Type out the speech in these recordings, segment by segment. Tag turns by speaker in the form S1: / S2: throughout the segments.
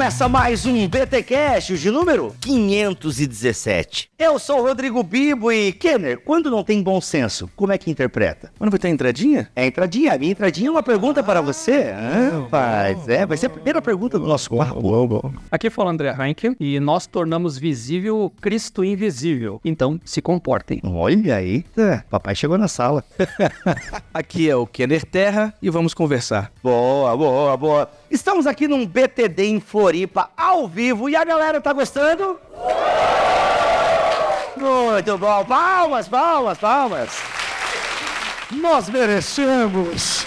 S1: Começa mais um BT Cash de número 517. Eu sou o Rodrigo Bibo e Kenner, quando não tem bom senso, como é que interpreta?
S2: Mas não vai ter entradinha?
S1: É entradinha, a minha entradinha é uma pergunta ah, para você. Ah, rapaz, é, vai ser a primeira pergunta do nosso quarto. Bom,
S2: bom. Aqui fala André Heinck e nós tornamos visível Cristo invisível. Então, se comportem.
S1: Olha, eita, papai chegou na sala.
S2: Aqui é o Kenner Terra e vamos conversar.
S1: Boa, boa, boa. Estamos aqui num BTD em Floripa, ao vivo, e a galera tá gostando? Muito bom, palmas, palmas, palmas. Nós merecemos.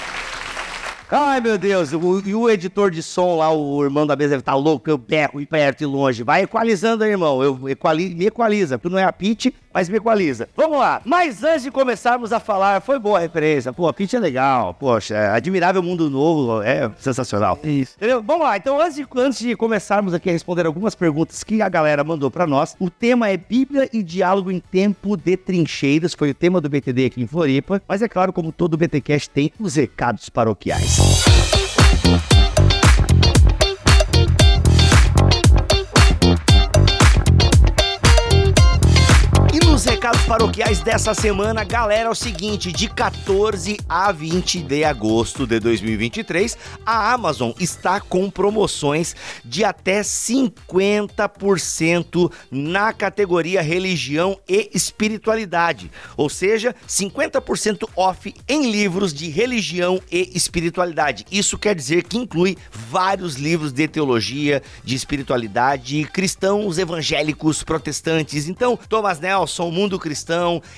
S1: Ai, meu Deus, o, e o editor de som lá, o irmão da mesa deve estar tá louco, eu berro e perto e longe. Vai equalizando aí, irmão. Eu equali, me equaliza, porque não é a pitch, mas me equaliza. Vamos lá. Mas antes de começarmos a falar, foi boa a referência. Pô, a pitch é legal. Poxa, é admirável mundo novo, é sensacional.
S2: Isso.
S1: Entendeu? Vamos lá. Então, antes de, antes de começarmos aqui a responder algumas perguntas que a galera mandou para nós, o tema é Bíblia e diálogo em tempo de trincheiras. Foi o tema do BTD aqui em Floripa. Mas é claro, como todo BTcast tem os recados paroquiais. Os paroquiais dessa semana, galera, é o seguinte: de 14 a 20 de agosto de 2023, a Amazon está com promoções de até 50% na categoria religião e espiritualidade. Ou seja, 50% off em livros de religião e espiritualidade. Isso quer dizer que inclui vários livros de teologia, de espiritualidade, cristãos, evangélicos, protestantes. Então, Thomas Nelson, Mundo Cristão,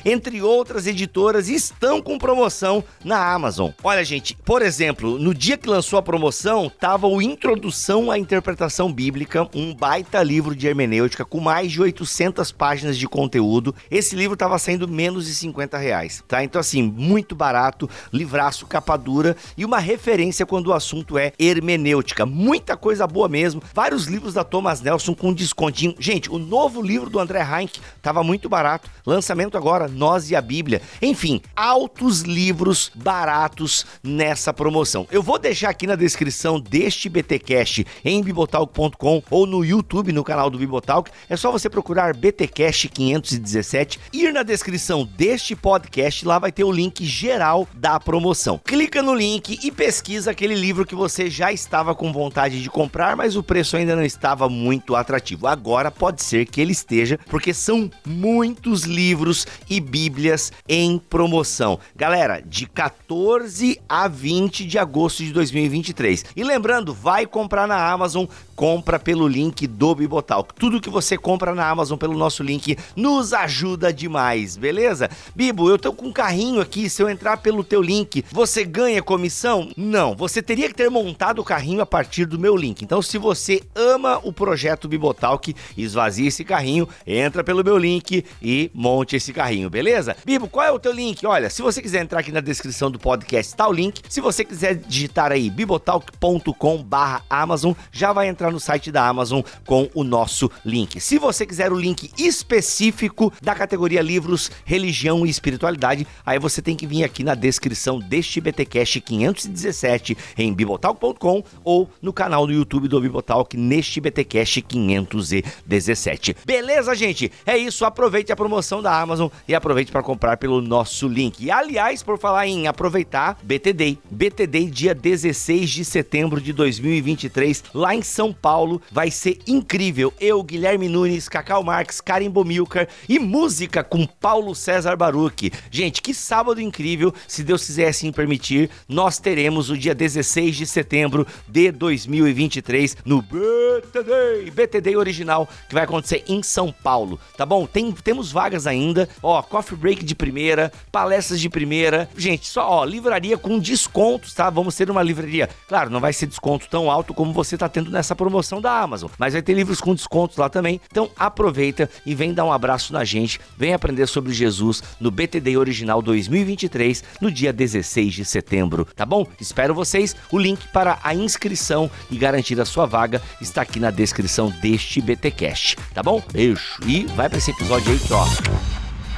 S1: entre outras editoras, estão com promoção na Amazon. Olha, gente, por exemplo, no dia que lançou a promoção, tava o Introdução à Interpretação Bíblica, um baita livro de hermenêutica com mais de 800 páginas de conteúdo. Esse livro tava saindo menos de 50 reais, tá? Então, assim, muito barato, livraço, capa dura e uma referência quando o assunto é hermenêutica. Muita coisa boa mesmo. Vários livros da Thomas Nelson com descontinho. Gente, o novo livro do André Heinck tava muito barato Lançamento agora, Nós e a Bíblia. Enfim, altos livros baratos nessa promoção. Eu vou deixar aqui na descrição deste BTcast em bibotalk.com ou no YouTube, no canal do Bibotalk. É só você procurar BTcast 517, ir na descrição deste podcast, lá vai ter o link geral da promoção. Clica no link e pesquisa aquele livro que você já estava com vontade de comprar, mas o preço ainda não estava muito atrativo. Agora pode ser que ele esteja, porque são muitos muitos livros e bíblias em promoção. Galera, de 14 a 20 de agosto de 2023. E lembrando, vai comprar na Amazon, compra pelo link do Bibotalk. Tudo que você compra na Amazon pelo nosso link nos ajuda demais, beleza? Bibo, eu tô com um carrinho aqui, se eu entrar pelo teu link, você ganha comissão? Não, você teria que ter montado o carrinho a partir do meu link. Então, se você ama o projeto Bibotalk, esvazie esse carrinho, entra pelo meu link e monte esse carrinho, beleza? Bibo, qual é o teu link? Olha, se você quiser entrar aqui na descrição do podcast, tá o link. Se você quiser digitar aí bibotalk.com barra Amazon, já vai entrar no site da Amazon com o nosso link. Se você quiser o link específico da categoria livros, religião e espiritualidade, aí você tem que vir aqui na descrição deste BTcast 517 em bibotalk.com ou no canal do YouTube do Bibotalk neste BTcast 517. Beleza, gente? É isso, aproveite a promoção promoção Amazon e aproveite para comprar pelo nosso link. E aliás, por falar em aproveitar, BTD, BTD dia 16 de setembro de 2023, lá em São Paulo, vai ser incrível. Eu, Guilherme Nunes, Cacau Marques, Karim Bomilcar e música com Paulo César Baruch. Gente, que sábado incrível, se Deus quiser assim permitir, nós teremos o dia 16 de setembro de 2023 no BTD, BTD original, que vai acontecer em São Paulo, tá bom? Tem, temos vagas ainda ainda. Ó, coffee break de primeira, palestras de primeira. Gente, só, ó, livraria com descontos, tá? Vamos ter uma livraria. Claro, não vai ser desconto tão alto como você tá tendo nessa promoção da Amazon, mas vai ter livros com descontos lá também. Então aproveita e vem dar um abraço na gente. Vem aprender sobre Jesus no BTD Original 2023, no dia 16 de setembro, tá bom? Espero vocês. O link para a inscrição e garantir a sua vaga está aqui na descrição deste BTcast, tá bom? Beijo e vai para esse episódio aí que ó,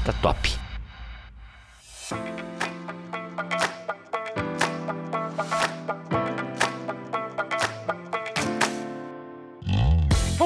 S1: tá top.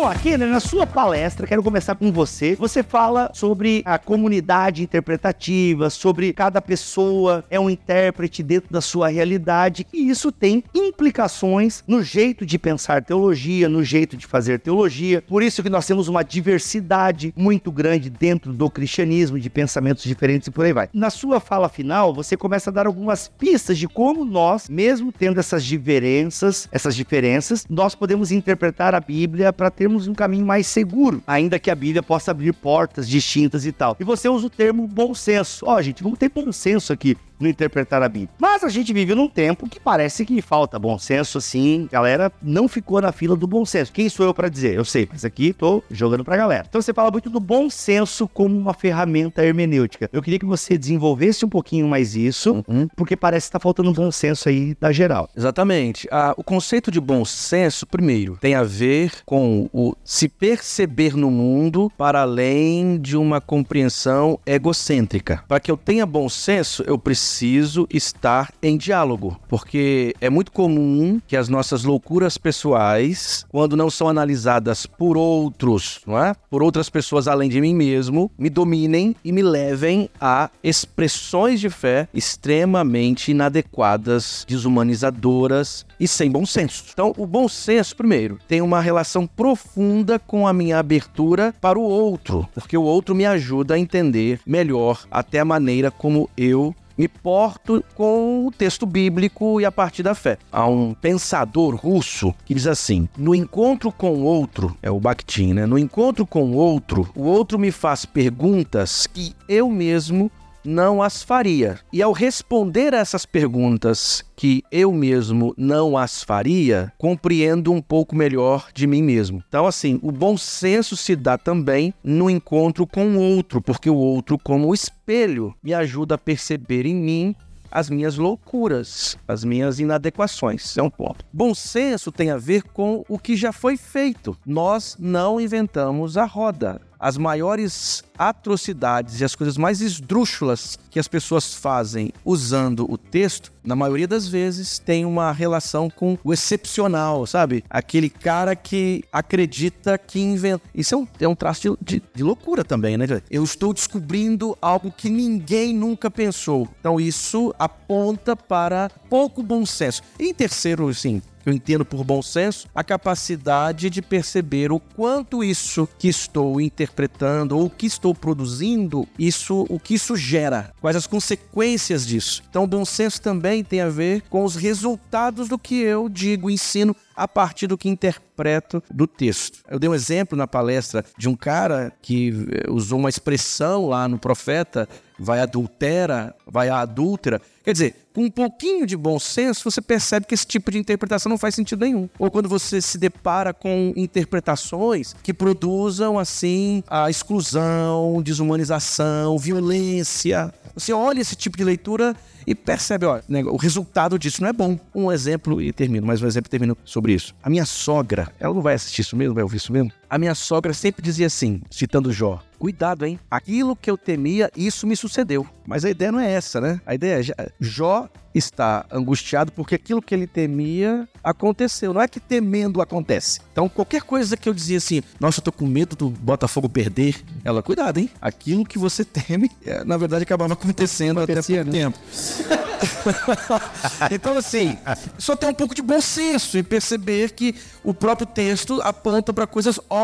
S1: Bom, aqui né, na sua palestra, quero começar com você. Você fala sobre a comunidade interpretativa, sobre cada pessoa é um intérprete dentro da sua realidade, e isso tem implicações no jeito de pensar teologia, no jeito de fazer teologia. Por isso que nós temos uma diversidade muito grande dentro do cristianismo, de pensamentos diferentes e por aí vai. Na sua fala final, você começa a dar algumas pistas de como nós, mesmo tendo essas diferenças, essas diferenças, nós podemos interpretar a Bíblia para ter termos um caminho mais seguro, ainda que a Bíblia possa abrir portas distintas e tal. E você usa o termo bom senso. Ó, oh, gente, vamos ter bom senso aqui no interpretar a Bíblia. Mas a gente vive num tempo que parece que falta bom senso, assim. Galera não ficou na fila do bom senso. Quem sou eu para dizer? Eu sei, mas aqui tô jogando pra galera. Então você fala muito do bom senso como uma ferramenta hermenêutica. Eu queria que você desenvolvesse um pouquinho mais isso, uhum. porque parece que tá faltando um bom senso aí da geral.
S3: Exatamente. Ah, o conceito de bom senso, primeiro, tem a ver com o se perceber no mundo para além de uma compreensão egocêntrica. Para que eu tenha bom senso, eu preciso preciso estar em diálogo, porque é muito comum que as nossas loucuras pessoais, quando não são analisadas por outros, não é? Por outras pessoas além de mim mesmo, me dominem e me levem a expressões de fé extremamente inadequadas, desumanizadoras e sem bom senso. Então, o bom senso, primeiro, tem uma relação profunda com a minha abertura para o outro, porque o outro me ajuda a entender melhor até a maneira como eu me porto com o texto bíblico e a partir da fé. Há um pensador russo que diz assim: no encontro com o outro, é o Bakhtin, né? No encontro com o outro, o outro me faz perguntas que eu mesmo não as faria. E ao responder a essas perguntas que eu mesmo não as faria, compreendo um pouco melhor de mim mesmo. Então, assim, o bom senso se dá também no encontro com o outro, porque o outro, como espelho, me ajuda a perceber em mim as minhas loucuras, as minhas inadequações. É um ponto. Bom senso tem a ver com o que já foi feito. Nós não inventamos a roda as maiores atrocidades e as coisas mais esdrúxulas que as pessoas fazem usando o texto, na maioria das vezes tem uma relação com o excepcional, sabe? Aquele cara que acredita que inventa. Isso é um, é um traço de, de, de loucura também, né? Eu estou descobrindo algo que ninguém nunca pensou. Então isso aponta para pouco bom senso. Em terceiro, assim, que eu entendo por bom senso, a capacidade de perceber o quanto isso que estou interpretando ou que estou produzindo, isso o que isso gera, quais as consequências disso. Então, o bom senso também tem a ver com os resultados do que eu digo, ensino a partir do que interpreto do texto. Eu dei um exemplo na palestra de um cara que eh, usou uma expressão lá no profeta, vai adultera, vai a adúltera. Quer dizer, com um pouquinho de bom senso, você percebe que esse tipo de interpretação não faz sentido nenhum. Ou quando você se depara com interpretações que produzam, assim, a exclusão, desumanização, violência. Você olha esse tipo de leitura e percebe, ó, né, o resultado disso não é bom. Um exemplo, e termino, mais um exemplo termino sobre isso. A minha sogra, ela não vai assistir isso mesmo, vai ouvir isso mesmo? A minha sogra sempre dizia assim, citando Jó, cuidado, hein? Aquilo que eu temia, isso me sucedeu. Mas a ideia não é essa, né? A ideia é, Jó está angustiado porque aquilo que ele temia aconteceu. Não é que temendo acontece. Então, qualquer coisa que eu dizia assim, nossa, eu tô com medo do Botafogo perder, ela, cuidado, hein? Aquilo que você teme, é, na verdade, acabava acontecendo Acontecia, até pouco né? tempo. então, assim, só tem um pouco de bom senso e perceber que o próprio texto aponta para coisas óbvias.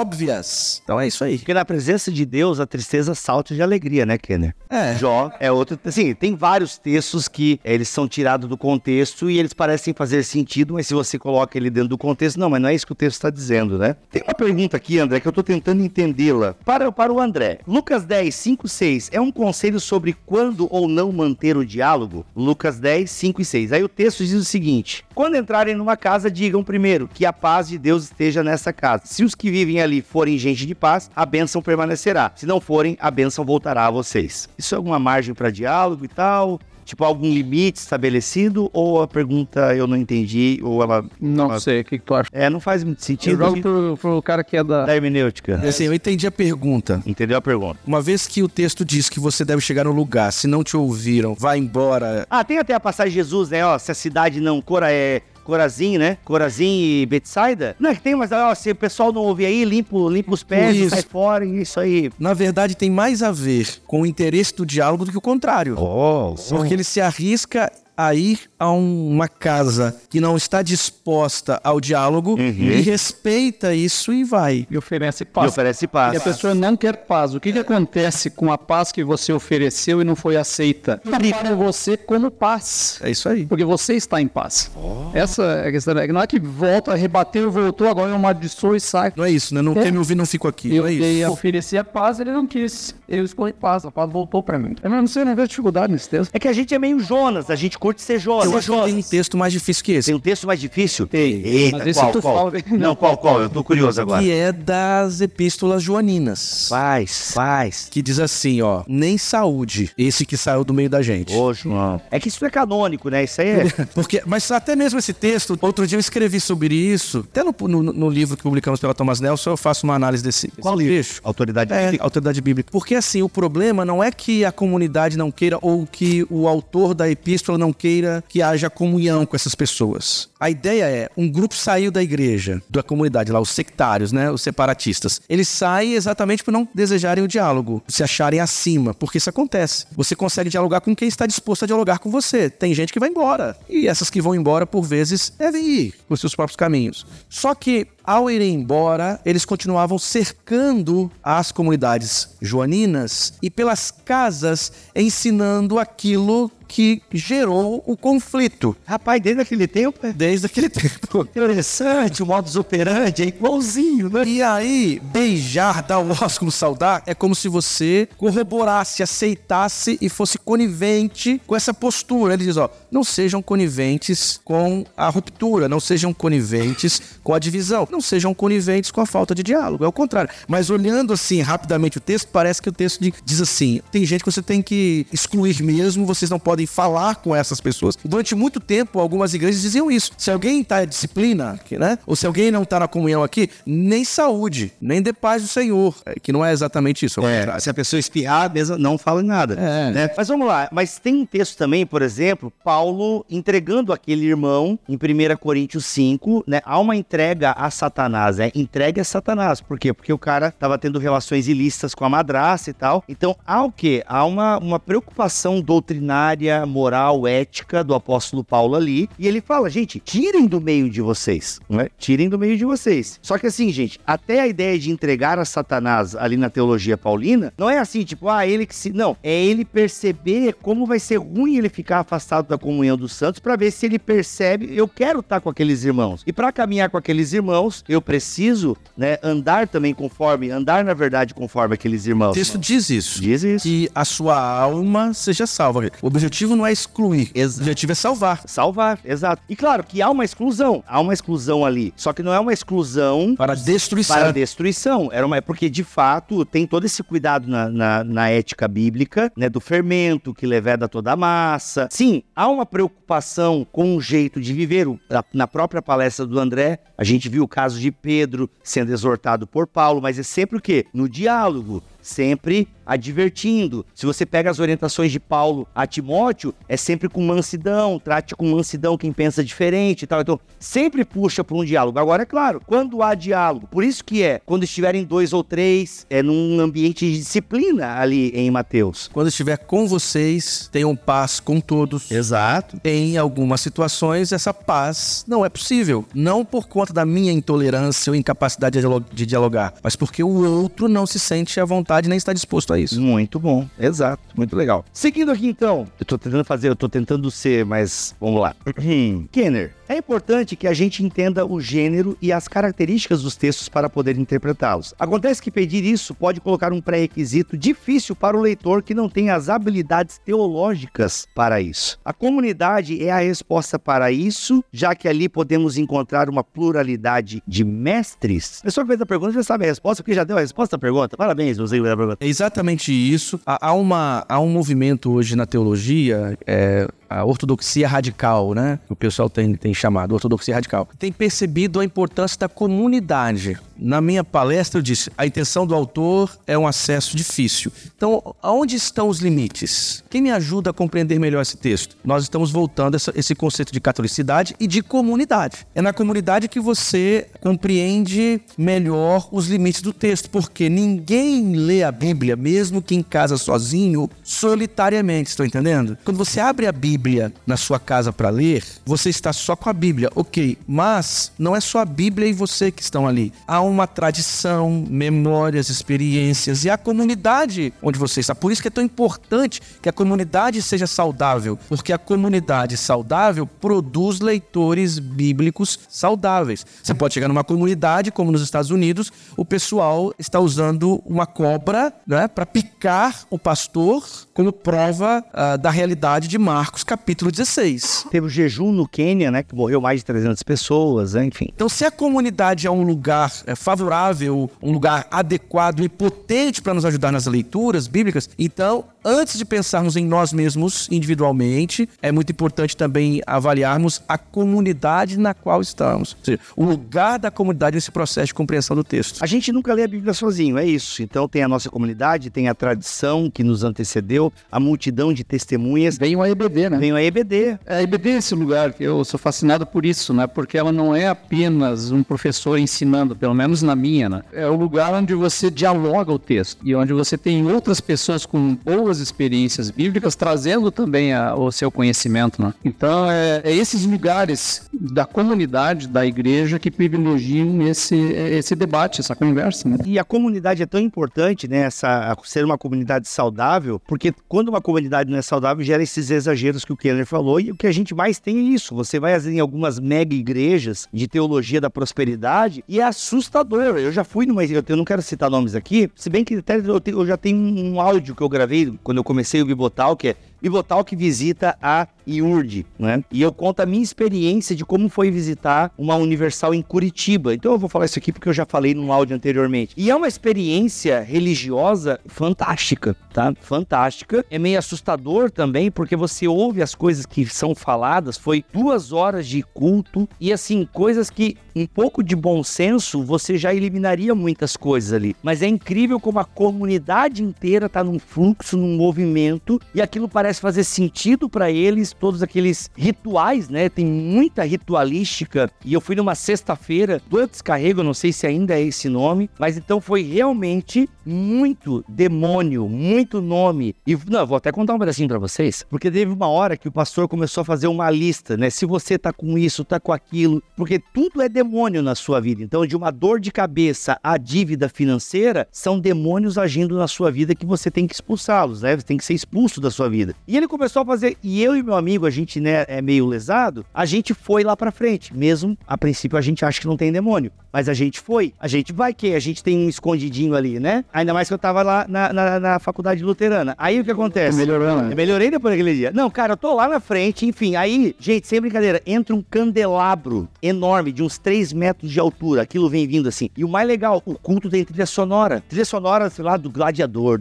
S3: Então é isso aí.
S1: Porque na presença de Deus, a tristeza salta de alegria, né, Kenner? É. Jó é outro. Assim, tem vários textos que eles são tirado do contexto e eles parecem fazer sentido, mas se você coloca ele dentro do contexto, não, mas não é isso que o texto está dizendo, né? Tem uma pergunta aqui, André, que eu estou tentando entendê-la. Para, para o André, Lucas 10, 5, 6 é um conselho sobre quando ou não manter o diálogo? Lucas 10, 5 e 6. Aí o texto diz o seguinte: quando entrarem numa casa, digam primeiro que a paz de Deus esteja nessa casa. Se os que vivem ali forem gente de paz, a bênção permanecerá. Se não forem, a bênção voltará a vocês. Isso é alguma margem para diálogo e tal? Tipo, algum limite estabelecido? Ou a pergunta eu não entendi? Ou ela.
S2: Não
S1: ela-
S2: sei, o que, que tu acha?
S1: É, não faz muito
S2: Eu
S1: sentido.
S2: jogo pro, pro cara que é da.
S1: Da hermenêutica.
S3: Assim, eu entendi a pergunta.
S1: Entendeu a pergunta?
S3: Uma vez que o texto diz que você deve chegar no lugar, se não te ouviram, vá embora.
S1: Ah, tem até a passagem de Jesus, né? Ó, se a cidade não. Cora é. Corazim, né? Corazim e Betsaida. Não, é que tem, mas ó, se o pessoal não ouvir aí, limpa, limpa os pés,
S3: Isso.
S1: sai fora, e isso aí.
S3: Na verdade, tem mais a ver com o interesse do diálogo do que o contrário.
S1: Oh,
S3: Porque ele se arrisca a ir a um- uma casa que não está disposta ao diálogo e respeita isso e vai.
S2: E oferece
S1: E
S2: paz.
S1: oferece paz.
S2: E a pessoa não quer paz. O que, que acontece com a paz que você ofereceu e não foi aceita? Prepara você como paz.
S3: É isso aí.
S2: Porque você está em paz. Essa é a questão. né? Não é que volta, rebateu, voltou, agora eu amaldiçoou e sai.
S3: Não é isso, né? Não
S2: É.
S3: quer me ouvir, não fico aqui.
S2: Eu
S3: não é
S2: dei
S3: isso.
S2: a oferecer a paz, ele não quis. Eu escolhi paz, a paz voltou pra mim. Eu não sei, não vejo dificuldade nesse texto.
S1: É que a gente é meio Jonas, a gente curte ser Jonas.
S3: Eu acho que tem um texto mais difícil que esse.
S1: Tem um texto mais difícil?
S2: Tem.
S1: Eita,
S2: Mas esse
S1: qual, qual?
S2: fala?
S1: Não, qual, qual? Eu tô curioso agora.
S3: Que é das epístolas joaninas.
S1: Faz, faz.
S3: Que diz assim, ó. Nem saúde, esse que saiu do meio da gente.
S1: Ô, João. É que isso é canônico, né? Isso aí é...
S3: Porque, mas até mesmo esse texto, outro dia eu escrevi sobre isso. Até no, no- no livro que publicamos pela Thomas Nelson, eu faço uma análise desse, desse trecho.
S1: Autoridade
S3: É,
S1: bíblica.
S3: autoridade bíblica. Porque assim, o problema não é que a comunidade não queira ou que o autor da epístola não queira que haja comunhão com essas pessoas. A ideia é, um grupo saiu da igreja, da comunidade lá, os sectários, né, os separatistas. Eles saem exatamente por não desejarem o diálogo, se acharem acima, porque isso acontece. Você consegue dialogar com quem está disposto a dialogar com você. Tem gente que vai embora. E essas que vão embora, por vezes, devem ir por seus próprios caminhos. Só que ao irem embora, eles continuavam cercando as comunidades joaninas e pelas casas ensinando aquilo que gerou o conflito.
S1: Rapaz, desde aquele tempo, é
S3: Desde aquele tempo.
S1: interessante, o modus operandi é igualzinho, né?
S3: E aí, beijar, dar o ósculo, saudar, é como se você corroborasse, aceitasse e fosse conivente com essa postura. Ele diz, ó, não sejam coniventes com a ruptura, não sejam coniventes com a divisão, não sejam coniventes com a falta de diálogo, é o contrário. Mas olhando assim rapidamente o texto, parece que o texto di- diz assim, tem gente que você tem que excluir mesmo, vocês não podem falar com essas pessoas. Durante muito tempo, algumas igrejas diziam isso. Se alguém está em disciplina, né? Ou se alguém não está na comunhão aqui, nem saúde, nem dê paz do Senhor. É, que não é exatamente isso.
S1: É,
S3: contrário.
S1: se a pessoa espiar, mesmo, não fala nada.
S3: É.
S1: né? Mas vamos lá, mas tem um texto também, por exemplo, Paulo entregando aquele irmão em 1 Coríntios 5, né? Há uma entrega a Satanás, né? Entrega a Satanás. Por quê? Porque o cara tava tendo relações ilícitas com a madraça e tal. Então há o quê? Há uma, uma preocupação doutrinária, moral, ética do apóstolo Paulo ali. E ele fala, gente, tirem do meio de vocês, né? Tirem do meio de vocês. Só que assim, gente, até a ideia de entregar a Satanás ali na teologia paulina, não é assim, tipo, ah, ele que se. Não, é ele perceber como vai ser ruim ele ficar afastado da comunhão dos santos para ver se ele percebe, eu quero estar com aqueles irmãos. E para caminhar com aqueles irmãos, eu preciso, né, andar também conforme, andar na verdade conforme aqueles
S3: O
S1: irmãos.
S3: texto diz isso.
S1: Diz isso.
S3: Que a sua alma seja salva. O objetivo não é excluir,
S1: Exato.
S3: o objetivo é salvar.
S1: Salvar, exato. E claro que há uma exclusão, há uma exclusão ali. Só que não é uma exclusão
S3: Para destruição.
S1: para destruição. Era uma, porque, de fato, tem todo esse cuidado na, na, na ética bíblica, né? Do fermento que leveda toda a massa. Sim, há uma preocupação com o jeito de viver. Na própria palestra do André, a gente viu o caso de Pedro sendo exortado por Paulo, mas é sempre o quê? No diálogo. Sempre advertindo. Se você pega as orientações de Paulo a Timóteo, é sempre com mansidão, trate com mansidão quem pensa diferente e tal. Então, sempre puxa para um diálogo. Agora, é claro, quando há diálogo, por isso que é, quando estiverem dois ou três, é num ambiente de disciplina ali em Mateus.
S3: Quando estiver com vocês, tenham paz com todos.
S1: Exato.
S3: Em algumas situações, essa paz não é possível. Não por conta da minha intolerância ou incapacidade de dialo- de dialogar, mas porque o outro não se sente à vontade vontade nem está disposto a isso.
S1: Muito bom, exato, muito legal. Seguindo aqui então, eu tô tentando fazer, eu tô tentando ser, mas vamos lá. Kenner, é importante que a gente entenda o gênero e as características dos textos para poder interpretá-los. Acontece que pedir isso pode colocar um pré-requisito difícil para o leitor que não tem as habilidades teológicas para isso. A comunidade é a resposta para isso, já que ali podemos encontrar uma pluralidade de mestres. A pessoa que fez a pergunta já sabe a resposta, porque já deu a resposta à pergunta. Parabéns, você da pergunta.
S3: É exatamente isso. Há, uma, há um movimento hoje na teologia, é, a ortodoxia radical, né? O pessoal tem, tem chamado ortodoxia radical. Tem percebido a importância da comunidade. Na minha palestra eu disse, a intenção do autor é um acesso difícil. Então, aonde estão os limites? Quem me ajuda a compreender melhor esse texto? Nós estamos voltando a esse conceito de catolicidade e de comunidade. É na comunidade que você compreende melhor os limites do texto, porque ninguém lê a Bíblia, mesmo que em casa sozinho, solitariamente, estou entendendo? Quando você abre a Bíblia, Bíblia na sua casa para ler, você está só com a Bíblia, ok. Mas não é só a Bíblia e você que estão ali. Há uma tradição, memórias, experiências e a comunidade onde você está. Por isso que é tão importante que a comunidade seja saudável, porque a comunidade saudável produz leitores bíblicos saudáveis. Você pode chegar numa comunidade, como nos Estados Unidos, o pessoal está usando uma cobra né, para picar o pastor como prova uh, da realidade de Marcos capítulo 16.
S1: Teve o jejum no Quênia, né, que morreu mais de 300 pessoas, né, enfim.
S3: Então, se a comunidade é um lugar é, favorável, um lugar adequado e potente para nos ajudar nas leituras bíblicas, então antes de pensarmos em nós mesmos individualmente, é muito importante também avaliarmos a comunidade na qual estamos. Ou seja, o lugar da comunidade nesse processo de compreensão do texto.
S1: A gente nunca lê a Bíblia sozinho, é isso. Então tem a nossa comunidade, tem a tradição que nos antecedeu, a multidão de testemunhas.
S2: Vem o EBD, né?
S1: Vem o EBD.
S2: A EBD é esse lugar que eu sou fascinado por isso, né? Porque ela não é apenas um professor ensinando, pelo menos na minha, né? É o lugar onde você dialoga o texto e onde você tem outras pessoas com boas experiências bíblicas, trazendo também a, o seu conhecimento. Né? Então, é, é, esses lugares da comunidade, da igreja, que privilegiam esse, esse debate, essa conversa. Né?
S1: E a comunidade é tão importante, né? Essa, ser uma comunidade saudável, porque quando uma comunidade não é saudável, gera esses exageros que o Kenner falou, e o que a gente mais tem é isso. Você vai em algumas mega igrejas de teologia da prosperidade e é assustador. Eu já fui numa. Eu não quero citar nomes aqui, se bem que até eu, já tenho um áudio que eu gravei quando eu comecei o Bibotal, que é Bibotal que visita a IURD, né? E eu conto a minha experiência de como foi visitar uma Universal em Curitiba. Então eu vou falar isso aqui porque eu já falei no áudio anteriormente. E é uma experiência religiosa fantástica, tá? Fantástica. É meio assustador também porque você ouve as coisas que são faladas. Foi duas horas de culto e assim coisas que um pouco de bom senso você já eliminaria muitas coisas ali. Mas é incrível como a comunidade inteira tá num fluxo, num movimento e aquilo parece fazer sentido para eles todos aqueles rituais, né? Tem muita ritualística. E eu fui numa sexta-feira do Descarrego, não sei se ainda é esse nome, mas então foi realmente muito demônio, muito nome. E não, vou até contar um pedacinho para vocês, porque teve uma hora que o pastor começou a fazer uma lista, né? Se você tá com isso, tá com aquilo, porque tudo é demônio na sua vida. Então, de uma dor de cabeça à dívida financeira, são demônios agindo na sua vida que você tem que expulsá-los, né? Você tem que ser expulso da sua vida. E ele começou a fazer, e eu e meu amigo, a gente, né, é meio lesado, a gente foi lá pra frente. Mesmo, a princípio, a gente acha que não tem demônio. Mas a gente foi. A gente vai que a gente tem um escondidinho ali, né? Ainda mais que eu tava lá na, na, na faculdade luterana. Aí o que acontece?
S2: Melhorou, né?
S1: Eu melhorei depois daquele dia. Não, cara, eu tô lá na frente, enfim. Aí, gente, sem brincadeira, entra um candelabro enorme, de uns 3 metros de altura. Aquilo vem vindo assim. E o mais legal, o culto tem trilha sonora. Trilha sonora, sei lá, do gladiador.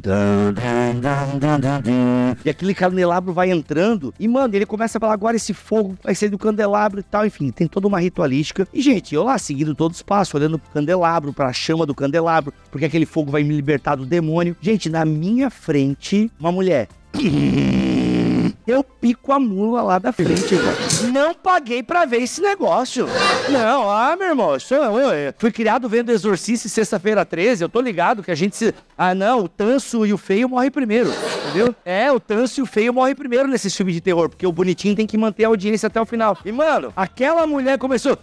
S1: E aquele candelabro vai entrando. E, mano, ele começa a falar: agora esse fogo vai sair do candelabro e tal. Enfim, tem toda uma ritualística. E, gente, eu lá seguindo todo o espaço, olhando pro candelabro, pra chama do candelabro, porque aquele fogo vai me libertar do demônio. Gente, na minha frente, uma mulher. eu pico a mula lá da frente, velho. Não paguei pra ver esse negócio. Não, ah, meu irmão, isso, eu, eu, eu fui criado vendo Exorcista sexta-feira 13, eu tô ligado que a gente se... Ah, não, o Tanso e o Feio morrem primeiro, entendeu? É, o Tanso e o Feio morrem primeiro nesses filmes de terror, porque o bonitinho tem que manter a audiência até o final. E, mano, aquela mulher começou...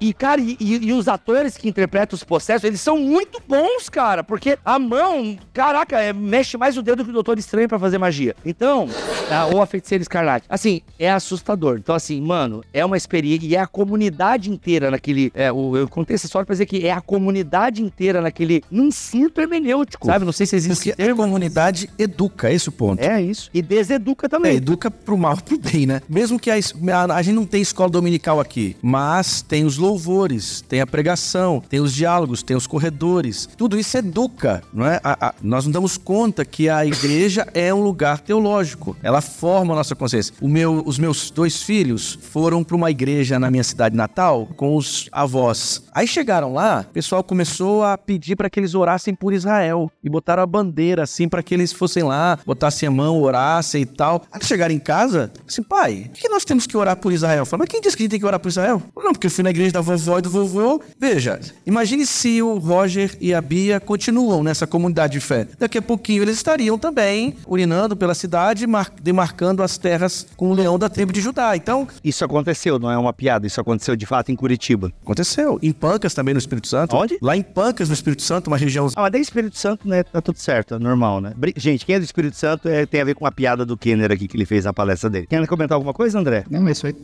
S1: E, cara, e, e- e os atores que interpretam os processos, eles são muito bons, cara, porque a mão, caraca, é, mexe mais o dedo que o Doutor Estranho pra fazer magia. Então, ah, ou a Feiticeira Escarlate. Assim, é assustador. Então, assim, mano, é uma experiência, e é a comunidade inteira naquele, é, o, eu contei essa história pra dizer que é a comunidade inteira naquele, num surto hermenêutico, sabe? Não sei se existe
S3: Porque
S1: esse
S3: a
S1: termo.
S3: comunidade educa, esse é o ponto.
S1: É isso. E deseduca
S3: É,
S1: também.
S3: educa pro mal, pro bem, né? Mesmo que a, a, a gente não tem escola dominical aqui, mas tem os louvores, tem a pregação, tem os diálogos, tem os corredores. Tudo isso educa, não é? A- a- nós não damos conta que a igreja é um lugar teológico. Ela forma a nossa consciência. Meu, os meus dois filhos foram para uma igreja na minha cidade natal com os avós. Aí chegaram lá, o pessoal começou a pedir para que eles orassem por Israel e botaram a bandeira assim para que eles fossem lá, botassem a mão, orassem e tal. Aí chegaram em casa, assim, pai, por que nós temos que orar por Israel? Falei, mas quem disse que a gente tem que orar por Israel? Falei, Não, porque eu fui na igreja da vovó e do vovô. Veja, imagine se o Roger e a Bia continuam nessa comunidade de fé. Daqui a pouquinho eles estariam também urinando pela cidade, mar- demarcando as terras com o leão da tribo de Judá. Então,
S1: Isso aconteceu, não é uma piada, isso aconteceu de fato em Curitiba.
S3: aconteceu. Em Pancas também, no Espírito Santo.
S1: Onde?
S3: Lá em Pancas, no Espírito Santo, uma região
S1: Ah, mas daí Espírito Santo, né? Tá tudo certo, é normal, né? Bri- Gente, quem é do Espírito Santo é, tem a ver com a piada do Kenner aqui que ele fez na palestra dele. Quer comentar alguma coisa, André?
S2: Não, mas isso aí.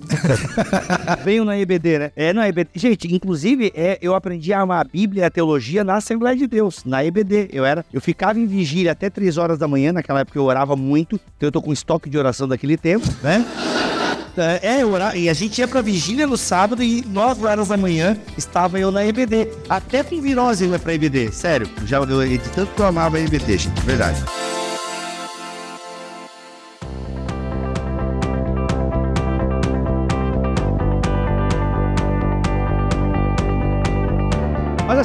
S1: Veio na EBD, né? É, na EBD. Gente, inclusive, é, eu aprendi a amar a Bíblia e a teologia na Assembleia de Deus, na EBD. Eu era, eu ficava em vigília até 3 horas da manhã, naquela época eu orava muito, então eu tô com estoque de oração daquele tempo, né? É, eu orava, e a gente ia pra vigília no sábado e 9 horas da manhã estava eu na EBD. Até com virose eu ia pra EBD, sério. Já, eu, de tanto que eu amava a EBD, gente, verdade.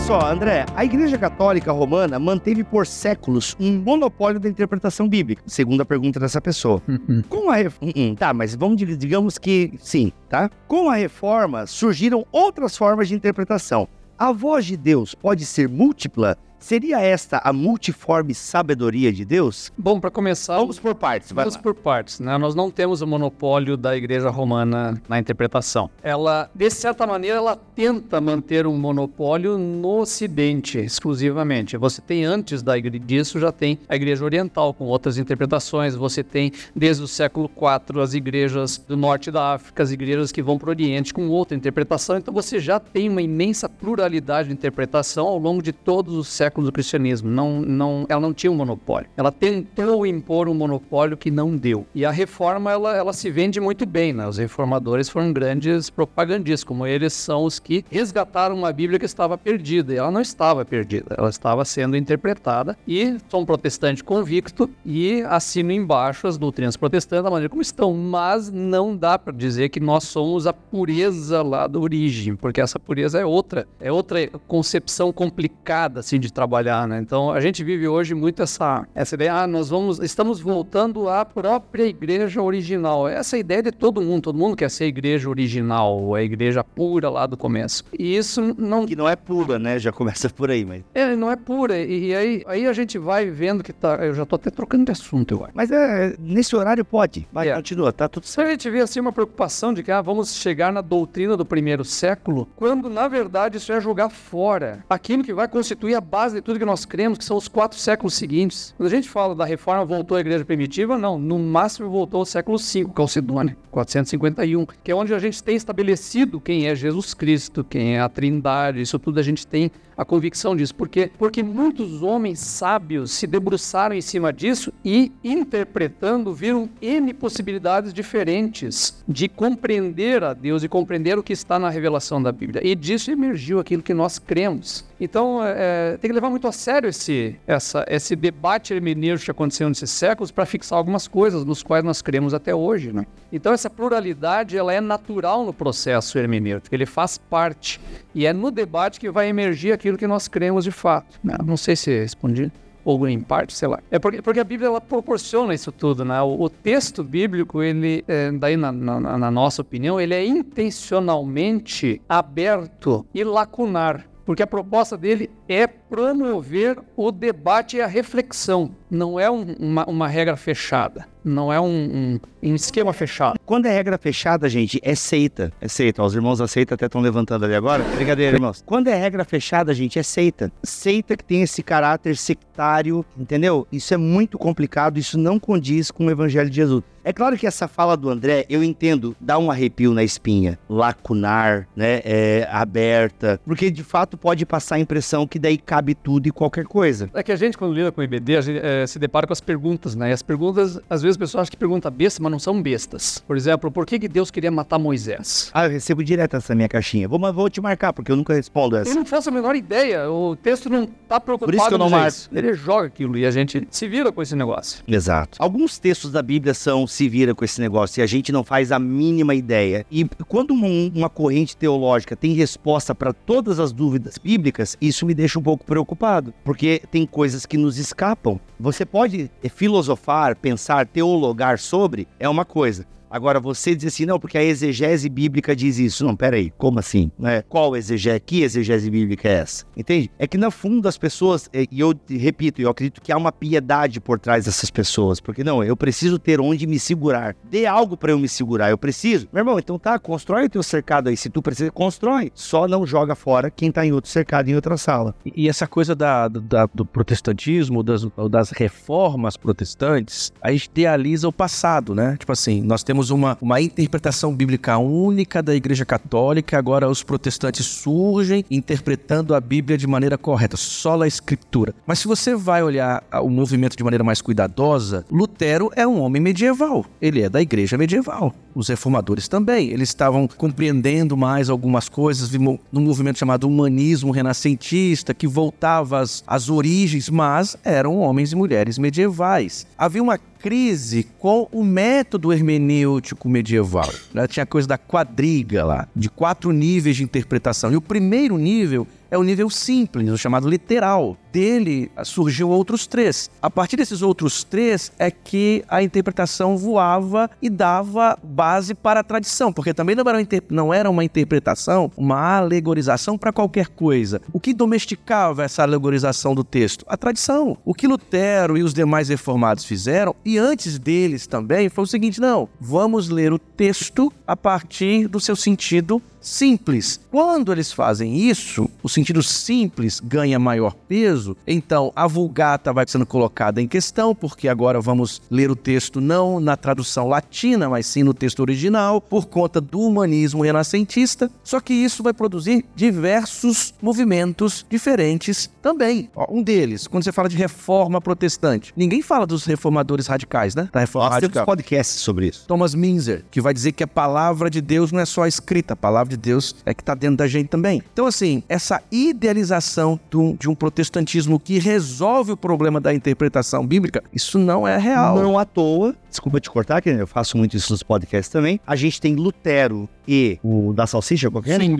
S1: Só, André, a Igreja Católica Romana manteve por séculos um monopólio da interpretação bíblica, segundo a pergunta dessa pessoa. Com a ref... Hum, hum, Tá, mas vamos dig- digamos que sim, tá? Com a reforma surgiram outras formas de interpretação. A voz de Deus pode ser múltipla? Seria esta a multiforme sabedoria de Deus?
S2: Bom, para começar,
S1: Vamos por partes, vai
S2: Vamos
S1: lá.
S2: por partes, né? Nós não temos o monopólio da Igreja Romana na interpretação. Ela, de certa maneira, ela tenta manter um monopólio no Ocidente, exclusivamente. Você tem antes da disso já tem a Igreja Oriental com outras interpretações. Você tem desde o século IV as igrejas do norte da África, as igrejas que vão para o Oriente com outra interpretação. Então você já tem uma imensa pluralidade de interpretação ao longo de todos os séculos do cristianismo. Não, não, ela não tinha um monopólio. Ela tentou impor um monopólio que não deu. E a reforma, ela, ela se vende muito bem, né? Os reformadores foram grandes propagandistas, como eles são os que resgataram uma Bíblia que estava perdida. E ela não estava perdida, ela estava sendo interpretada. E sou um protestante convicto e assino embaixo as doutrinas protestantes da maneira como estão. Mas não dá para dizer que nós somos a pureza lá da origem, porque essa pureza é outra, é outra concepção complicada assim de trabalhar, né? Então a gente vive hoje muito essa essa ideia, ah, nós vamos estamos voltando à própria igreja original. Essa é ideia de todo mundo, todo mundo quer ser a igreja original, a igreja pura lá do começo. E isso não
S1: Que não é pura, né? Já começa por aí, mas...
S2: é, não é pura. E, e aí, aí a gente vai vendo que tá. Eu já tô até trocando de assunto, eu acho.
S1: Mas é, nesse horário pode. Vai,
S2: É.
S1: continua, tá tudo
S2: Se
S1: certo.
S2: a gente vê assim uma preocupação de que ah, vamos chegar na doutrina do primeiro século, quando na verdade isso é jogar fora aquilo que vai constituir a base de tudo que nós cremos, que são os quatro séculos seguintes. Quando a gente fala da reforma, voltou à igreja primitiva, não, no máximo voltou ao século V, Calcedônia, 451, que é onde a gente tem estabelecido quem é Jesus Cristo, quem é a Trindade, isso tudo a gente tem a convicção disso. Por quê? Porque muitos homens sábios se debruçaram em cima disso e, interpretando, viram N possibilidades diferentes de compreender a Deus e compreender o que está na revelação da Bíblia. E disso emergiu aquilo que nós cremos. Então, é, tem que levar muito a sério esse, essa, esse debate hermenêutico que aconteceu nesses séculos para fixar algumas coisas nos quais nós cremos até hoje. Né? Então, essa pluralidade ela é natural no processo hermenêutico, ele faz parte. E é no debate que vai emergir aquilo que nós cremos de fato. Não, não sei se respondi. ou em parte, sei lá. É porque, porque a Bíblia ela proporciona isso tudo, né? O, o texto bíblico, ele, é, daí na, na, na nossa opinião, ele é intencionalmente aberto e lacunar porque a proposta dele é promover o debate e a reflexão. Não é um, uma, uma, regra fechada. Não é um, um, um, esquema fechado.
S1: Quando é regra fechada, gente, é seita. É seita. Ó, os irmãos da seita até estão levantando ali agora. Brincadeira, irmãos. Quando é regra fechada, gente, é seita. Seita que tem esse caráter sectário, entendeu? Isso é muito complicado. Isso não condiz com o evangelho de Jesus. É claro que essa fala do André, eu entendo, dá um arrepio na espinha. Lacunar, né? É, aberta. Porque de fato pode passar a impressão que daí cabe tudo e qualquer coisa.
S2: É que a gente, quando lida com o IBD, a gente é, se depara com as perguntas, né? E as perguntas, às vezes, o pessoal acha que pergunta besta, mas não são bestas. Por exemplo, por que, que Deus queria matar Moisés?
S1: Ah, eu recebo direto essa minha caixinha. Vou, vou te marcar, porque eu nunca respondo essa.
S2: Eu não faço a menor ideia. O texto não tá preocupado
S1: Por isso que eu não marco.
S2: Ele joga aquilo e a gente se vira com esse negócio.
S1: Exato. Alguns textos da Bíblia são se vira com esse negócio e a gente não faz a mínima ideia. E quando um, uma corrente teológica tem resposta para todas as dúvidas bíblicas, isso me deixa um pouco preocupado porque tem coisas que nos escapam. Você pode filosofar, pensar, teologar sobre, é uma coisa. Agora, você diz assim, não, porque a exegese bíblica diz isso. Não, peraí, como assim? Né? Qual exegese? Que exegese bíblica é essa? Entende? É que, no fundo, as pessoas, e eu repito, eu acredito que há uma piedade por trás dessas pessoas. Porque, não, eu preciso ter onde me segurar. Dê algo para eu me segurar, eu preciso. Meu irmão, então tá, constrói o teu cercado aí. Se tu precisa, constrói. Só não joga fora quem tá em outro cercado, em outra sala.
S3: E, essa coisa da, da, do protestantismo, das, das reformas protestantes, a gente idealiza o passado, né? Tipo assim, nós temos uma, uma interpretação bíblica única da Igreja Católica, agora os protestantes surgem interpretando a Bíblia de maneira correta, só a Escritura. Mas se você vai olhar o movimento de maneira mais cuidadosa, Lutero é um homem medieval, ele é da Igreja medieval. Os reformadores também, eles estavam compreendendo mais algumas coisas num movimento chamado humanismo renascentista, que voltava às, às origens, mas eram homens e mulheres medievais. Havia uma crise com o método hermenêutico medieval. Né? Tinha coisa da quadriga lá, de quatro níveis de interpretação. E o primeiro nível é o nível simples, o chamado literal. Dele surgiu outros três. A partir desses outros três é que a interpretação voava e dava base para a tradição, porque também não era uma, não era uma interpretação, uma alegorização para qualquer coisa. O que domesticava essa alegorização do texto? A tradição. O que Lutero e os demais reformados fizeram, e antes deles também, foi o seguinte: não, vamos ler o texto a partir do seu sentido simples. Quando eles fazem isso, o sentido simples ganha maior peso, então a vulgata vai sendo colocada em questão, porque agora vamos ler o texto não na tradução latina, mas sim no texto original, por conta do humanismo renascentista. Só que isso vai produzir diversos movimentos diferentes também. um deles, quando você fala de reforma protestante, ninguém fala dos reformadores radicais, né?
S1: Da reforma Nós radical. temos podcasts sobre isso.
S3: Thomas Minzer, que vai dizer que a palavra de Deus não é só escrita, a palavra de Deus é que está dentro da gente também. Então, assim, essa idealização do, de um protestantismo que resolve o problema da interpretação bíblica, isso não é real.
S1: Não à toa, desculpa te cortar, que eu faço muito isso nos podcasts também. A gente tem Lutero e o da salsicha qualquer.
S2: Sim,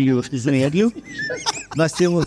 S1: Nós temos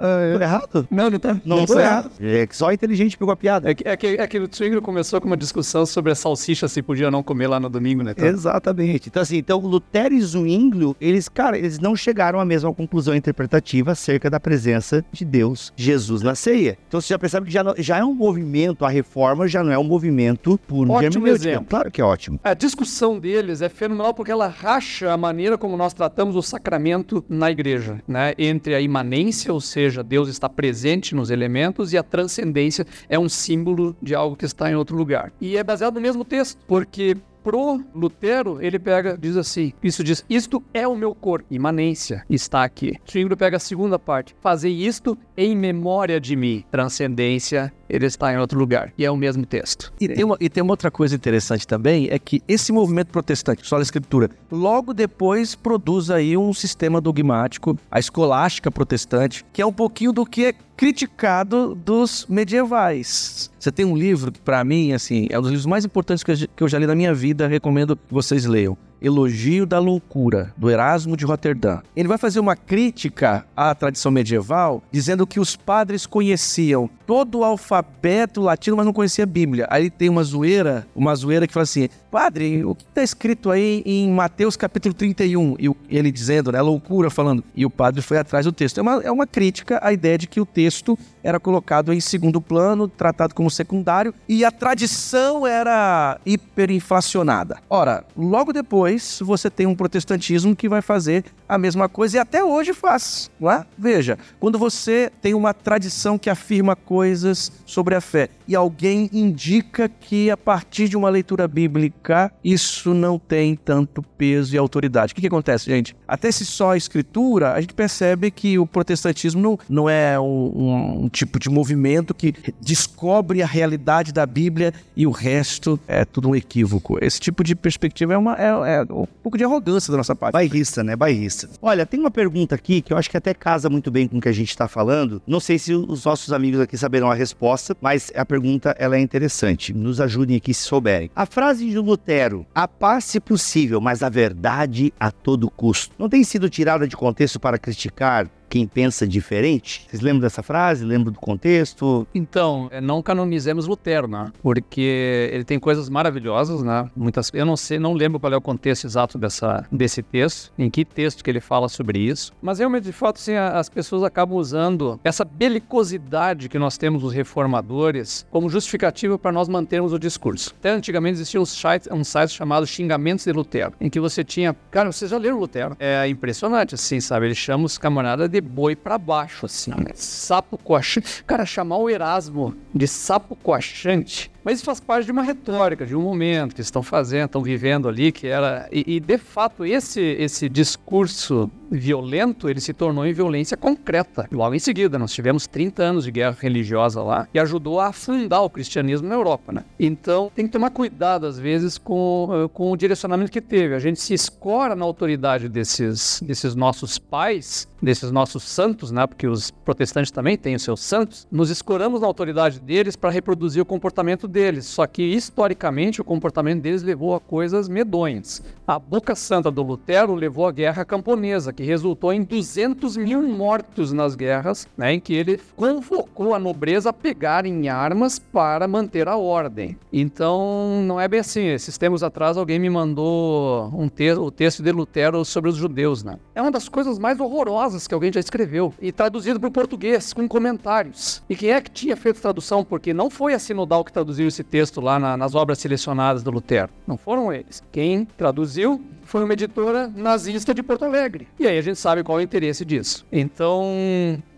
S2: Uh, errado?
S1: Não, não tá. Não, não tô errado. É que só inteligente pegou a piada.
S2: É que, é que, é que o Twingo começou com uma discussão sobre a salsicha se podia não comer lá no domingo, né?
S1: Então... Exatamente. Então, assim, então Lutero e Zwinglio, eles, cara, eles não chegaram à mesma conclusão interpretativa acerca da presença de Deus, Jesus na ceia. Então você já percebe que já, não, já é um movimento, a reforma já não é um movimento por
S2: Ótimo exemplo.
S1: Claro que é ótimo.
S2: A discussão deles é fenomenal porque ela racha a maneira como nós tratamos o sacramento na igreja, né? Entre a imanência, ou seja, Deus está presente nos elementos e a transcendência é um símbolo de algo que está em outro lugar. E é baseado no mesmo texto, porque pro Lutero, ele pega, diz assim, isso diz, isto é o meu corpo, imanência, está aqui. Zwingli pega a segunda parte, fazer isto em memória de mim, transcendência, ele está em outro lugar, e é o mesmo texto.
S3: E tem uma, e tem uma outra coisa interessante também, é que esse movimento protestante, só a escritura, logo depois produz aí um sistema dogmático, a escolástica protestante, que é um pouquinho do que é criticado dos medievais. Você tem um livro que, para mim, assim, é um dos livros mais importantes que eu já li na minha vida, recomendo que vocês leiam. Elogio da Loucura, do Erasmo de Roterdã. Ele vai fazer uma crítica à tradição medieval, dizendo que os padres conheciam todo o alfabeto latino, mas não conhecia a Bíblia. Aí tem uma zoeira, uma zoeira que fala assim: Padre, o que está escrito aí em Mateus capítulo 31? E ele dizendo, né, loucura, falando. E o padre foi atrás do texto. É uma, é uma crítica à ideia de que o texto era colocado em segundo plano, tratado como secundário, e a tradição era hiperinflacionada. Ora, logo depois você tem um protestantismo que vai fazer a mesma coisa e até hoje faz, não é? Veja, quando você tem uma tradição que afirma coisas sobre a fé e alguém indica que a partir de uma leitura bíblica isso não tem tanto peso e autoridade. O que, que acontece, gente? Até se só a escritura, a gente percebe que o protestantismo não, não é um, um tipo de movimento que descobre a realidade da Bíblia e o resto é tudo um equívoco. Esse tipo de perspectiva é, uma, é, é um pouco de arrogância da nossa parte.
S1: Bairrista, né? Bairrista. Olha, tem uma pergunta aqui que eu acho que até casa muito bem com o que a gente está falando. Não sei se os nossos amigos aqui saberão a resposta, mas a pergunta ela é interessante. Nos ajudem aqui se souberem. A frase de Lutero, a paz se possível, mas a verdade a todo custo, não tem sido tirada de contexto para criticar quem pensa diferente? Vocês lembram dessa frase? Lembram do contexto?
S2: Então, é, não canonizemos Lutero, né? Porque ele tem coisas maravilhosas, né? Muitas, eu não sei, não lembro qual é o contexto exato dessa, desse texto, em que texto que ele fala sobre isso. Mas realmente, de fato, assim, as pessoas acabam usando essa belicosidade que nós temos os reformadores como justificativa para nós mantermos o discurso. Até antigamente existia um site, um site chamado Xingamentos de Lutero, em que você tinha, cara, vocês já leram Lutero? É impressionante, assim, sabe? Ele chama os camaradas de boi para baixo, assim. Sapo coachante. Cara, chamar o Erasmo de sapo coachante mas isso faz parte de uma retórica, de um momento que estão fazendo, estão vivendo ali, que era. E, e, de fato, esse, esse discurso violento ele se tornou em violência concreta. Logo em seguida, nós tivemos 30 anos de guerra religiosa lá e ajudou a afundar o cristianismo na Europa, né? Então tem que tomar cuidado, às vezes, com, com o direcionamento que teve. A gente se escora na autoridade desses, desses nossos pais, desses nossos santos, né? Porque os protestantes também têm os seus santos. Nos escoramos na autoridade deles para reproduzir o comportamento deles, só que historicamente o comportamento deles levou a coisas medonhas. A Boca Santa do Lutero levou à guerra camponesa, que resultou em 200 mil mortos nas guerras, né, em que ele convocou a nobreza a pegar em armas para manter a ordem. Então, não é bem assim. Esses tempos atrás, alguém me mandou um te o texto de Lutero sobre os judeus. Né? É uma das coisas mais horrorosas que alguém já escreveu, e traduzido para o português, com comentários. E quem é que tinha feito tradução? Porque não foi a Sinodal que traduziu traduziu esse texto lá na, nas obras selecionadas do Lutero. Não foram eles. Quem traduziu foi uma editora nazista de Porto Alegre. E aí a gente sabe qual é o interesse disso. Então,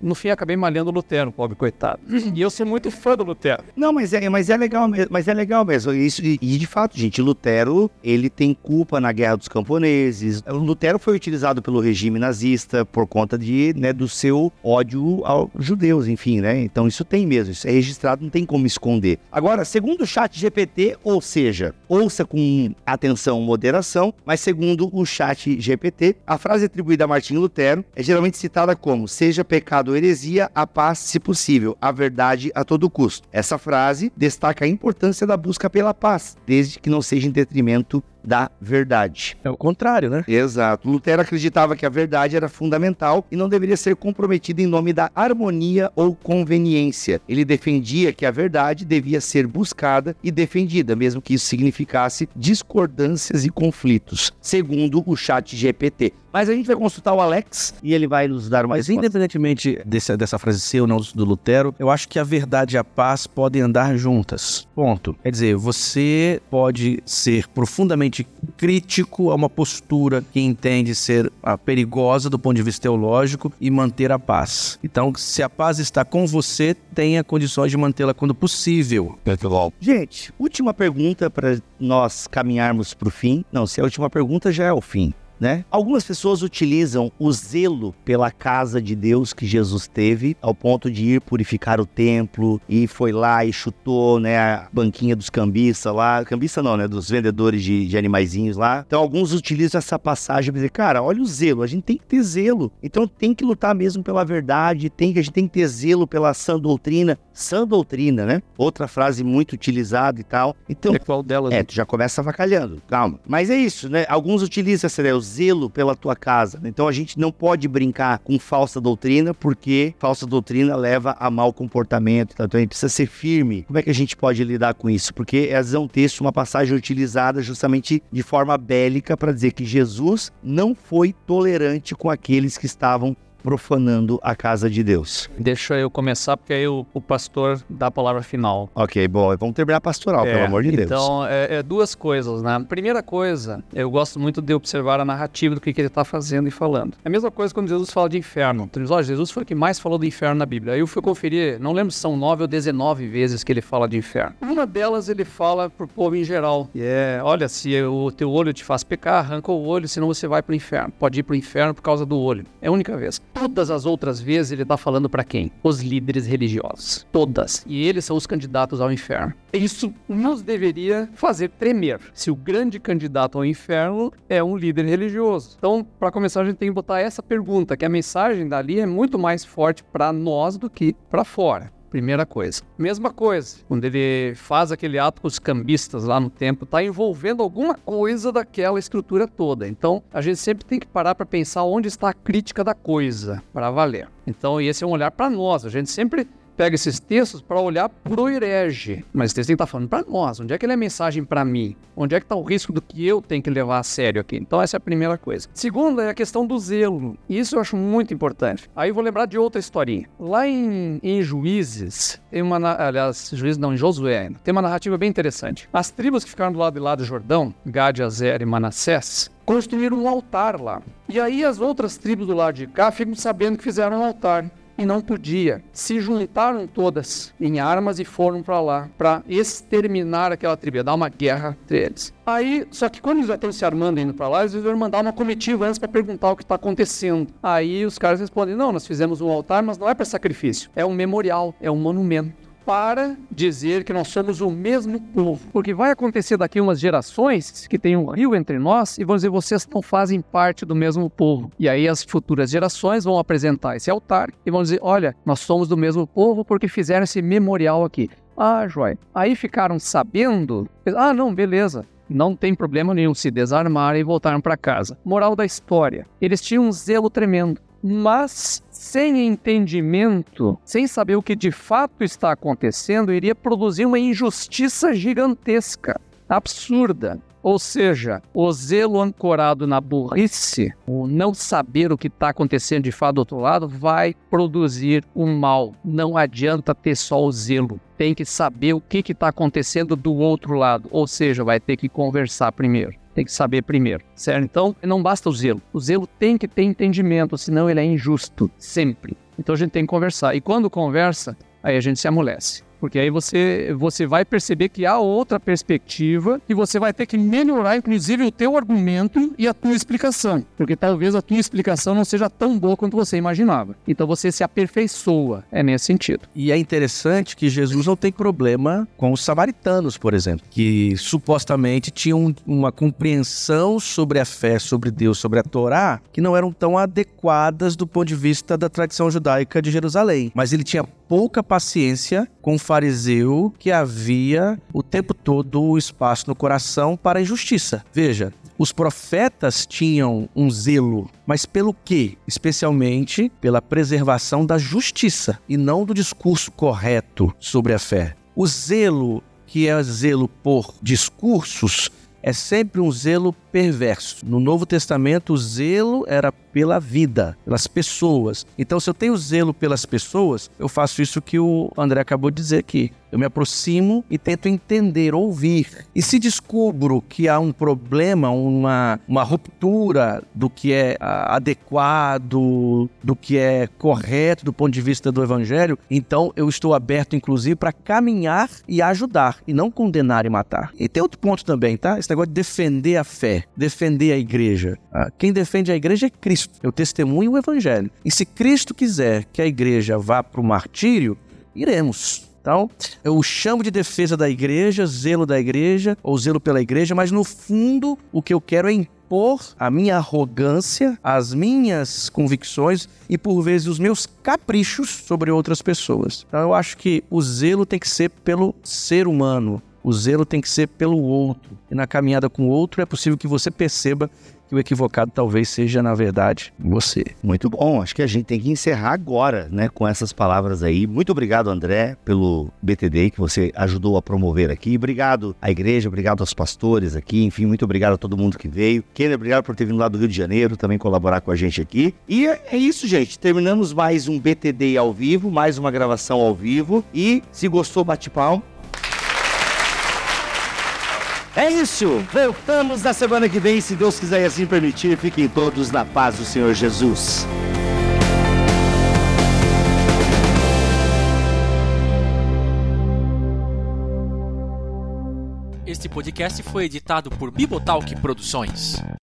S2: no fim, acabei malhando o Lutero, pobre coitado. E eu sou muito fã do Lutero.
S1: Não, mas é, mas é legal mesmo. Mas é legal mesmo. Isso, e, e de fato, gente, Lutero, ele tem culpa na guerra dos camponeses. O Lutero foi utilizado pelo regime nazista por conta de, né, do seu ódio aos judeus, enfim, né? Então isso tem mesmo, isso é registrado, não tem como esconder. Agora, segundo o chat GPT, ou seja, ouça com atenção, moderação, mas segundo Segundo o chat GPT, a frase atribuída a Martinho Lutero é geralmente citada como seja pecado ou heresia, a paz se possível, a verdade a todo custo. Essa frase destaca a importância da busca pela paz, desde que não seja em detrimento da verdade.
S3: É o contrário, né?
S1: Exato. Lutero acreditava que a verdade era fundamental e não deveria ser comprometida em nome da harmonia ou conveniência. Ele defendia que a verdade devia ser buscada e defendida, mesmo que isso significasse discordâncias e conflitos, segundo o chat GPT. Mas a gente vai consultar o Alex e ele vai nos dar uma
S3: Mas resposta. independentemente desse, dessa frase ser ou não do Lutero, eu acho que a verdade e a paz podem andar juntas. Ponto. Quer dizer, você pode ser profundamente crítico a uma postura que entende ser ah, perigosa do ponto de vista teológico e manter a paz. Então, se a paz está com você, tenha condições de mantê-la quando possível.
S1: Gente, última pergunta para nós caminharmos para o fim. Não, se é a última pergunta já é o fim. Né? Algumas pessoas utilizam o zelo pela casa de Deus que Jesus teve, ao ponto de ir purificar o templo e foi lá e chutou, né, a banquinha dos cambistas lá, cambista não, né, dos vendedores de, de animaizinhos lá. Então alguns utilizam essa passagem para dizer, cara, olha o zelo, a gente tem que ter zelo. Então tem que lutar mesmo pela verdade, tem que a gente tem que ter zelo pela sã doutrina, sã doutrina, né? Outra frase muito utilizada e tal. Então,
S2: É qual delas?
S1: é, tu já começa avacalhando, calma. Mas é isso, né? Alguns utilizam essa ideia, o zelo pela tua casa. Então a gente não pode brincar com falsa doutrina, porque falsa doutrina leva a mau comportamento. Então a gente precisa ser firme. Como é que a gente pode lidar com isso? Porque é um texto, uma passagem utilizada justamente de forma bélica para dizer que Jesus não foi tolerante com aqueles que estavam profanando a casa de Deus.
S2: Deixa eu começar, porque aí o, o pastor dá a palavra final.
S1: Ok, bom, vamos terminar pastoral,
S2: É,
S1: pelo amor de Deus.
S2: Então, é, é duas coisas, né? Primeira coisa, eu gosto muito de observar a narrativa do que, que ele está fazendo e falando. É a mesma coisa quando Jesus fala de inferno. Então, Jesus foi o que mais falou do inferno na Bíblia. Aí eu fui conferir, não lembro se são nove ou dezenove vezes que ele fala de inferno. Uma delas ele fala pro povo em geral. E é, olha, se o teu olho te faz pecar, arranca o olho, senão você vai pro inferno. Pode ir pro inferno por causa do olho. É a única vez. Todas as outras vezes ele tá falando para quem? Os líderes religiosos. Todas. E eles são os candidatos ao inferno. Isso nos deveria fazer tremer. Se o grande candidato ao inferno é um líder religioso. Então, para começar, a gente tem que botar essa pergunta, que a mensagem dali é muito mais forte para nós do que para fora. Primeira coisa. Mesma coisa, quando ele faz aquele ato com os cambistas lá no templo, tá envolvendo alguma coisa daquela estrutura toda. Então, a gente sempre tem que parar para pensar onde está a crítica da coisa, para valer. Então, esse é um olhar para nós. A gente sempre pega esses textos para olhar pro herege. Mas esse texto tem que estar falando para nós. Onde é que ele é mensagem para mim? Onde é que está o risco do que eu tenho que levar a sério aqui? Então essa é a primeira coisa. Segunda é a questão do zelo. Isso eu acho muito importante. Aí eu vou lembrar de outra historinha. Lá em, em Juízes, tem uma... Aliás, Juízes não, em Josué. Tem uma narrativa bem interessante. As tribos que ficaram do lado de lá do Jordão, Gad, Azer e Manassés, construíram um altar lá. E aí as outras tribos do lado de cá ficam sabendo que fizeram um altar e não podia. Se juntaram todas em armas e foram para lá para exterminar aquela tribo, dar uma guerra entre eles. Aí, só que quando eles já estão se armando indo para lá, eles resolveram mandar uma comitiva antes para perguntar o que está acontecendo. Aí os caras respondem: "Não, nós fizemos um altar, mas não é para sacrifício, é um memorial, é um monumento." Para dizer que nós somos o mesmo povo. Porque vai acontecer daqui umas gerações que tem um rio entre nós e vão dizer vocês não fazem parte do mesmo povo. E aí as futuras gerações vão apresentar esse altar e vão dizer: olha, nós somos do mesmo povo porque fizeram esse memorial aqui. Ah, joia. Aí ficaram sabendo. Ah, não, beleza. Não tem problema nenhum se desarmarem e voltaram para casa. Moral da história: eles tinham um zelo tremendo, mas sem entendimento, sem saber o que de fato está acontecendo, iria produzir uma injustiça gigantesca, absurda. Ou seja, o zelo ancorado na burrice, o não saber o que está acontecendo de fato do outro lado, vai produzir um mal. Não adianta ter só o zelo. Tem que saber o que está acontecendo do outro lado. Ou seja, vai ter que conversar primeiro. Tem que saber primeiro, certo? Então, não basta o zelo. O zelo tem que ter entendimento, senão ele é injusto, sempre. Então a gente tem que conversar. E quando conversa, aí a gente se amolece. Porque aí você, você vai perceber que há outra perspectiva e você vai ter que melhorar, inclusive, o teu argumento e a tua explicação. Porque talvez a tua explicação não seja tão boa quanto você imaginava. Então você se aperfeiçoa. É nesse sentido.
S3: E é interessante que Jesus não tem problema com os samaritanos, por exemplo, que supostamente tinham uma compreensão sobre a fé, sobre Deus, sobre a Torá, que não eram tão adequadas do ponto de vista da tradição judaica de Jerusalém. Mas ele tinha pouca paciência com o fariseu que havia o tempo todo espaço no coração para a injustiça. Veja, os profetas tinham um zelo, mas pelo quê? Especialmente pela preservação da justiça e não do discurso correto sobre a fé. O zelo, que é zelo por discursos, é sempre um zelo perverso. No Novo Testamento, o zelo era pela vida, pelas pessoas. Então, se eu tenho zelo pelas pessoas, eu faço isso que o André acabou de dizer aqui. Eu me aproximo e tento entender, ouvir. E se descubro que há um problema, uma, uma ruptura do que é ah, adequado, do que é correto do ponto de vista do evangelho, então eu estou aberto, inclusive, para caminhar e ajudar, e não condenar e matar. E tem outro ponto também, tá? Esse negócio de defender a fé, defender a igreja. Ah, quem defende a igreja é Cristo. Eu testemunho o evangelho. E se Cristo quiser que a igreja vá para o martírio, iremos. Então, eu chamo de defesa da igreja, zelo da igreja, ou zelo pela igreja, mas no fundo o que eu quero é impor a minha arrogância, as minhas convicções e por vezes os meus caprichos sobre outras pessoas. Então, eu acho que o zelo tem que ser pelo ser humano. O zelo tem que ser pelo outro. E na caminhada com o outro é possível que você perceba que o equivocado talvez seja, na verdade, você.
S1: Muito bom. Acho que a gente tem que encerrar agora, né, com essas palavras aí. Muito obrigado, André, pelo BTD que você ajudou a promover aqui. Obrigado à igreja, obrigado aos pastores aqui. Enfim, muito obrigado a todo mundo que veio. Kenner, obrigado por ter vindo lá do Rio de Janeiro também colaborar com a gente aqui. E é, isso, gente. Terminamos mais um BTD ao vivo, mais uma gravação ao vivo. E se gostou, bate palma. É isso. Voltamos na semana que vem, se Deus quiser e assim permitir. Fiquem todos na paz do Senhor Jesus.
S4: Este podcast foi editado por Bibotalk Produções.